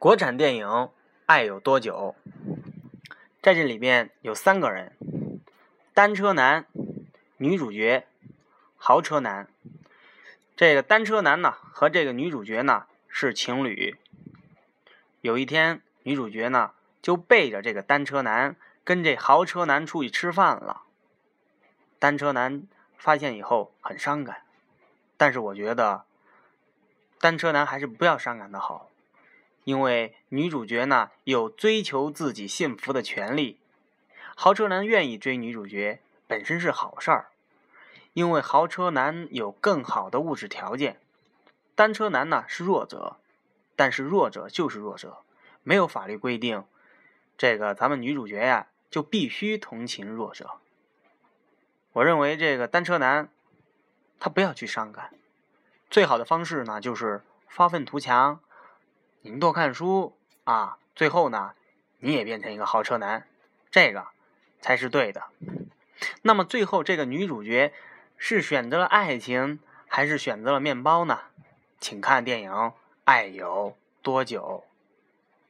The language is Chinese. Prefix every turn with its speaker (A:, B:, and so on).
A: 国产电影《爱有多久》在这里边有三个人：单车男、女主角、豪车男。这个单车男呢和这个女主角呢是情侣。有一天，女主角呢就背着这个单车男跟这豪车男出去吃饭了。单车男发现以后很伤感，但是我觉得单车男还是不要伤感的好。因为女主角呢有追求自己幸福的权利，豪车男愿意追女主角本身是好事儿，因为豪车男有更好的物质条件，单车男呢是弱者，但是弱者就是弱者，没有法律规定，这个咱们女主角呀就必须同情弱者。我认为这个单车男他不要去伤感，最好的方式呢就是发愤图强。您多看书啊，最后呢，你也变成一个豪车男，这个才是对的。那么最后这个女主角是选择了爱情，还是选择了面包呢？请看电影《爱有多久》。